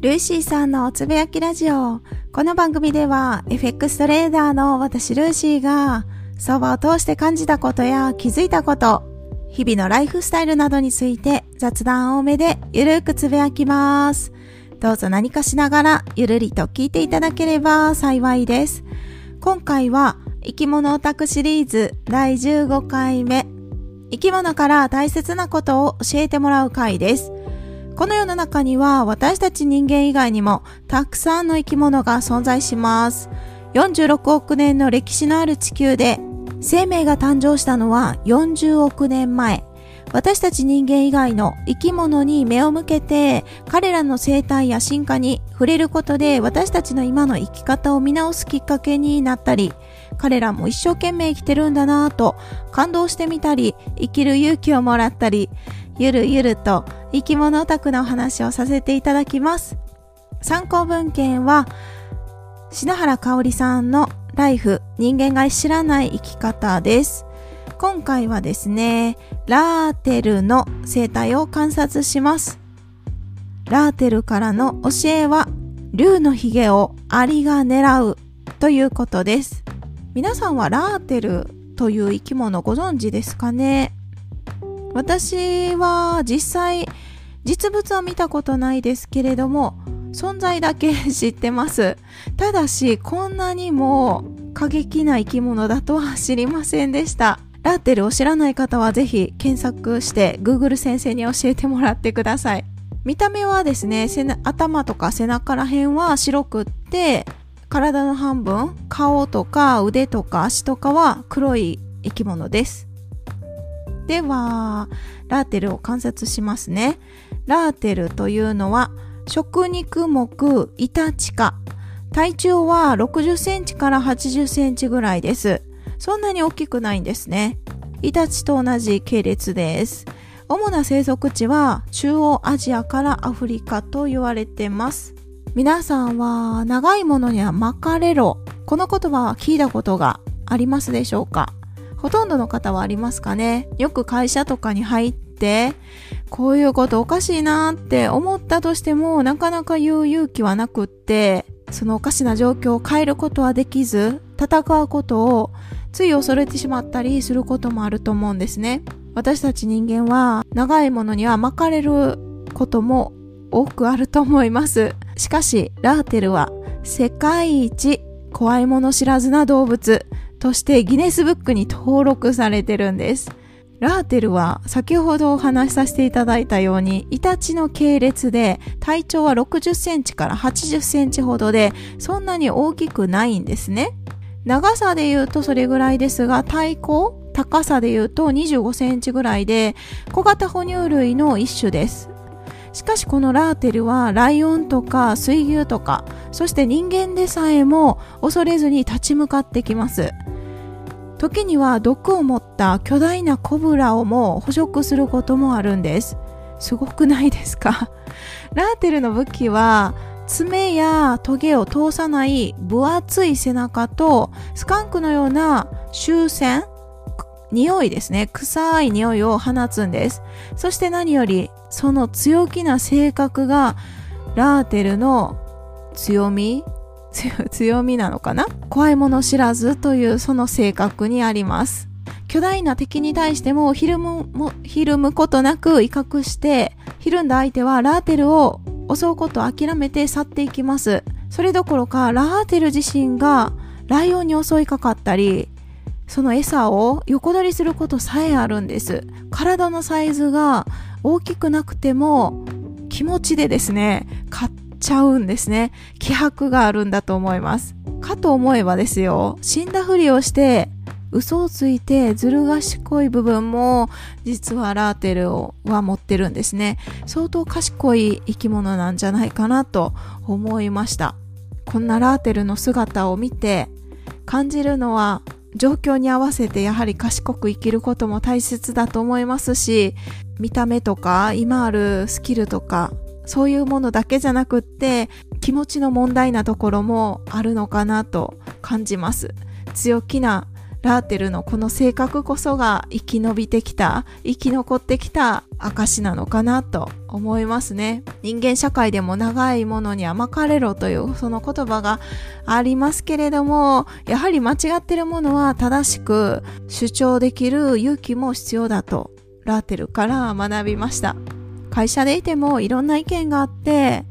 ルーシーさんのつぶやきラジオ。この番組では FX トレーダーの私ルーシーが相場を通して感じたことや気づいたこと、日々のライフスタイルなどについて雑談多めでゆるくつぶやきます。どうぞ何かしながらゆるりと聞いていただければ幸いです。今回は生き物オタクシリーズ第15回目。生き物から大切なことを教えてもらう回です。この世の中には私たち人間以外にもたくさんの生き物が存在します。46億年の歴史のある地球で生命が誕生したのは40億年前。私たち人間以外の生き物に目を向けて彼らの生態や進化に触れることで私たちの今の生き方を見直すきっかけになったり彼らも一生懸命生きてるんだなぁと感動してみたり生きる勇気をもらったりゆるゆると生き物オタクのお話をさせていただきます。参考文献は、篠原香織さんのライフ人間が知らない生き方です。今回はですね、ラーテルの生態を観察します。ラーテルからの教えは、竜のヒゲをアリが狙うということです。皆さんはラーテルという生き物ご存知ですかね？私は実際実物は見たことないですけれども存在だけ知ってます。ただしこんなにも過激な生き物だとは知りませんでした。ラーテルを知らない方はぜひ検索して Google 先生に教えてもらってください。見た目はですね頭とか背中ら辺は白くって体の半分顔とか腕とか足とかは黒い生き物です。では、ラーテルを観察しますね。ラーテルというのは、食肉目イタチ科。体長は60センチから80センチぐらいです。そんなに大きくないんですね。イタチと同じ系列です。主な生息地は中央アジアからアフリカと言われてます。皆さんは長いものにはマカレロ。この言葉は聞いたことがありますでしょうか？ほとんどの方はありますかねよく会社とかに入って、こういうことおかしいなって思ったとしても、なかなか言う勇気はなくって、そのおかしな状況を変えることはできず、戦うことをつい恐れてしまったりすることもあると思うんですね。私たち人間は長いものには巻かれることも多くあると思います。しかし、ラーテルは世界一怖いもの知らずな動物としてギネスブックに登録されてるんです。ラーテルは先ほどお話しさせていただいたようにイタチの系列で体長は60センチから80センチほどでそんなに大きくないんですね。長さで言うとそれぐらいですが体高高さで言うと25センチぐらいで小型哺乳類の一種です。しかしこのラーテルはライオンとか水牛とかそして人間でさえも恐れずに立ち向かってきます。時には毒を持った巨大なコブラをも捕食することもあるんです。すごくないですか？ラーテルの武器は爪やトゲを通さない分厚い背中とスカンクのような終戦？匂いですね。臭い匂いを放つんです。そして何よりその強気な性格がラーテルの強み 強みなのかな？怖いもの知らずというその性格にあります。巨大な敵に対してもひるむも、ひるむことなく威嚇して、ひるんだ相手はラーテルを襲うことを諦めて去っていきます。それどころか、ラーテル自身がライオンに襲いかかったり、その餌を横取りすることさえあるんです。体のサイズが大きくなくても気持ちでですね、勝ちゃうんですね。気迫があるんだと思います。かと思えばですよ、死んだふりをして、嘘をついてずる賢い部分も実はラーテルは持ってるんですね。相当賢い生き物なんじゃないかなと思いました。こんなラーテルの姿を見て感じるのは状況に合わせてやはり賢く生きることも大切だと思いますし見た目とか今あるスキルとかそういうものだけじゃなくって気持ちの問題なところもあるのかなと感じます強気なラーテルのこの性格こそが生き延びてきた、生き残ってきた証なのかなと思いますね。人間社会でも長いものには巻かれろというその言葉がありますけれども、やはり間違ってるものは正しく主張できる勇気も必要だとラーテルから学びました。会社でいてもいろんな意見があって、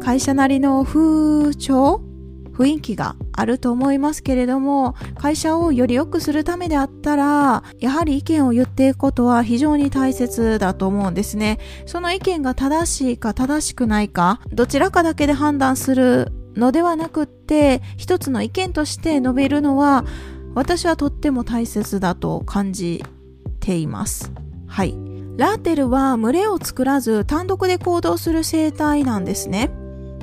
会社なりの風潮雰囲気があると思いますけれども、会社をより良くするためであったら、やはり意見を言っていくことは非常に大切だと思うんですね。その意見が正しいか正しくないか、どちらかだけで判断するのではなくって、一つの意見として述べるのは、私はとっても大切だと感じています。はい。ラーテルは群れを作らず単独で行動する生態なんですね。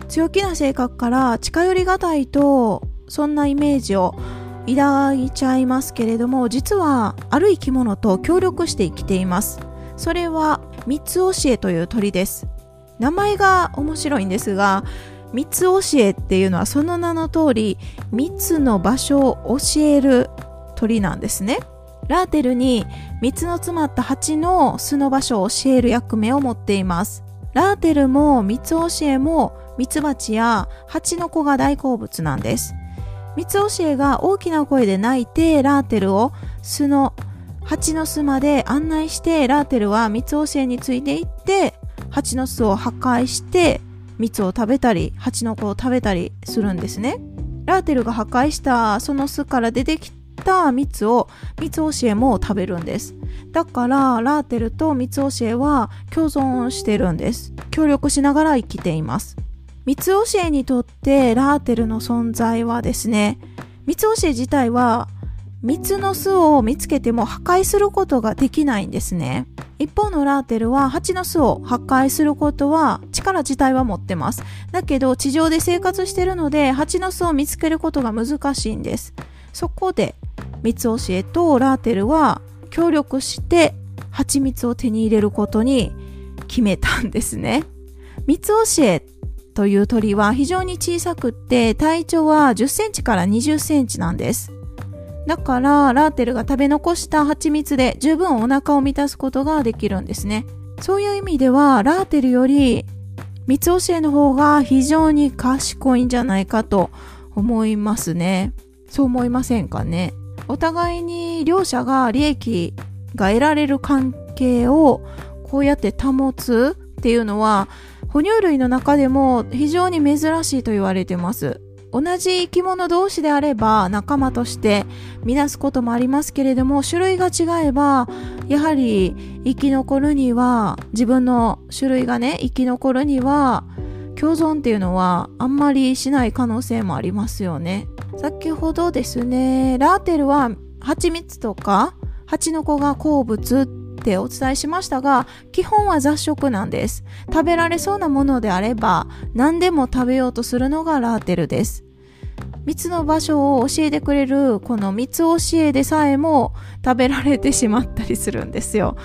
強気な性格から近寄りがたいとそんなイメージを抱いちゃいますけれども実はある生き物と協力して生きています。それは三つ教えという鳥です。名前が面白いんですが三つ教えっていうのはその名の通り三つの場所を教える鳥なんですね。ラーテルに三つの詰まった蜂の巣の場所を教える役目を持っていますラーテルも三つ教えもミツバチや蜂の子が大好物なんです。ミツオシエが大きな声で鳴いてラーテルを巣の蜂の巣まで案内してラーテルはミツオシエについていって蜂の巣を破壊して蜜を食べたり蜂の子を食べたりするんですね。ラーテルが破壊したその巣から出てきてた蜜をミツオシエも食べるんです。だからラーテルとミツオシエは共存してるんです。協力しながら生きています。三つ教えにとってラーテルの存在はですね、三つ教え自体は三つの巣を見つけても破壊することができないんですね。一方のラーテルは蜂の巣を破壊することは力自体は持ってます。だけど地上で生活してるので蜂の巣を見つけることが難しいんです。そこで三つ教えとラーテルは協力して蜂蜜を手に入れることに決めたんですね。三つ教えという鳥は非常に小さくって体長は10センチから20センチなんです。だからラーテルが食べ残した蜂蜜で十分お腹を満たすことができるんですね。そういう意味ではラーテルより三つ教えの方が非常に賢いんじゃないかと思いますね。そう思いませんかね？お互いに両者が利益が得られる関係をこうやって保つっていうのは哺乳類の中でも非常に珍しいと言われてます。同じ生き物同士であれば仲間として見なすこともありますけれども種類が違えばやはり生き残るには自分の種類がね生き残るには共存っていうのはあんまりしない可能性もありますよね先ほどですねラーテルは蜂蜜とか蜂の子が好物ってお伝えしましたが、基本は雑食なんです。食べられそうなものであれば、何でも食べようとするのがラーテルです。蜜の場所を教えてくれるこの蜜教えでさえも食べられてしまったりするんですよ。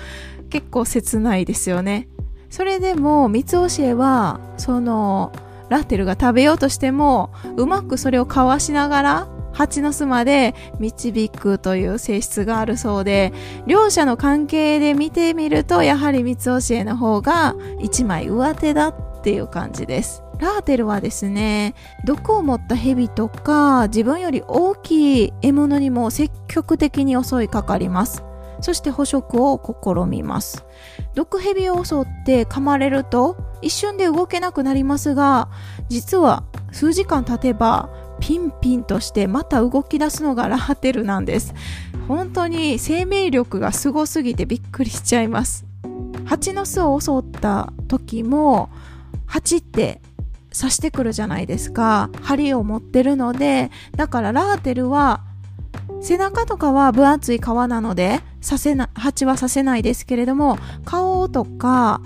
結構切ないですよね。それでも蜜教えはそのラテルが食べようとしてもうまくそれをかわしながら蜂の巣まで導くという性質があるそうで、両者の関係で見てみると、やはり三つ教えの方が一枚上手だっていう感じです。ラーテルはですね、毒を持った蛇とか、自分より大きい獲物にも積極的に襲いかかります。そして捕食を試みます。毒蛇を襲って噛まれると一瞬で動けなくなりますが、実は数時間経てばピンピンとしてまた動き出すのがラハテルなんです。本当に生命力がすごすぎてびっくりしちゃいます。蜂の巣を襲った時も蜂って刺してくるじゃないですか。針を持ってるのでだからラーテルは背中とかは分厚い皮なので刺せな蜂は刺せないですけれども顔とか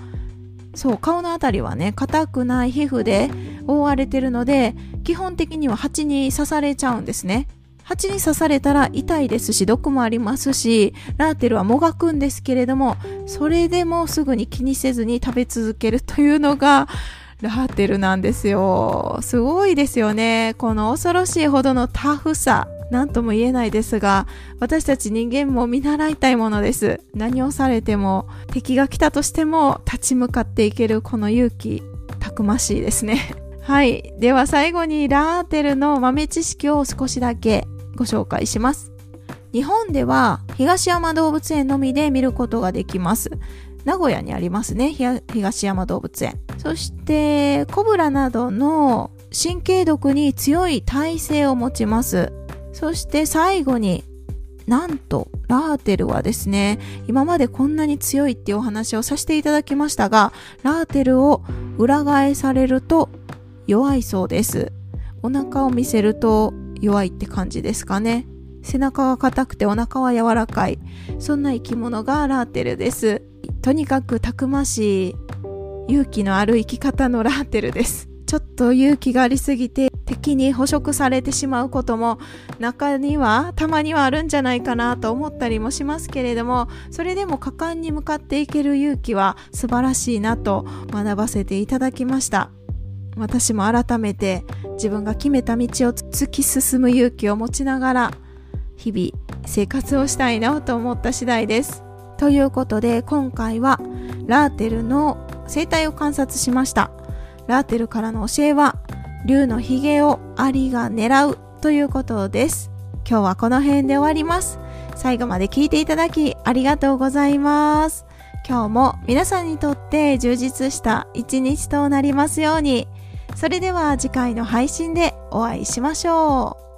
そう顔の辺りはね硬くない皮膚で覆われてるので基本的には蜂に刺されちゃうんですね。蜂に刺されたら痛いですし毒もありますしラーテルはもがくんですけれどもそれでもすぐに気にせずに食べ続けるというのがラーテルなんですよ。すごいですよね。この恐ろしいほどのタフさ。何とも言えないですが、私たち人間も見習いたいものです。何をされても、敵が来たとしても立ち向かっていけるこの勇気、たくましいですね。はい。では最後にラーテルの豆知識を少しだけご紹介します。日本では東山動物園のみで見ることができます。名古屋にありますね。東山動物園。そして、コブラなどの神経毒に強い耐性を持ちます。そして最後に、なんと、ラーテルはですね、今までこんなに強いっていうお話をさせていただきましたが、ラーテルを裏返されると弱いそうです。お腹を見せると弱いって感じですかね。背中が硬くてお腹は柔らかい。そんな生き物がラーテルです。とにかくたくましい、勇気のある生き方のラーテルです。ちょっと勇気がありすぎて敵に捕食されてしまうことも中にはたまにはあるんじゃないかなと思ったりもしますけれどもそれでも果敢に向かっていける勇気は素晴らしいなと学ばせていただきました私も改めて自分が決めた道を突き進む勇気を持ちながら日々生活をしたいなと思った次第ですということで今回はラーテルの生態を観察しました。ラーテルからの教えは竜のヒゲをアリが狙うということです。今日はこの辺で終わります。最後まで聞いていただきありがとうございます。今日も皆さんにとって充実した一日となりますように。それでは次回の配信でお会いしましょう。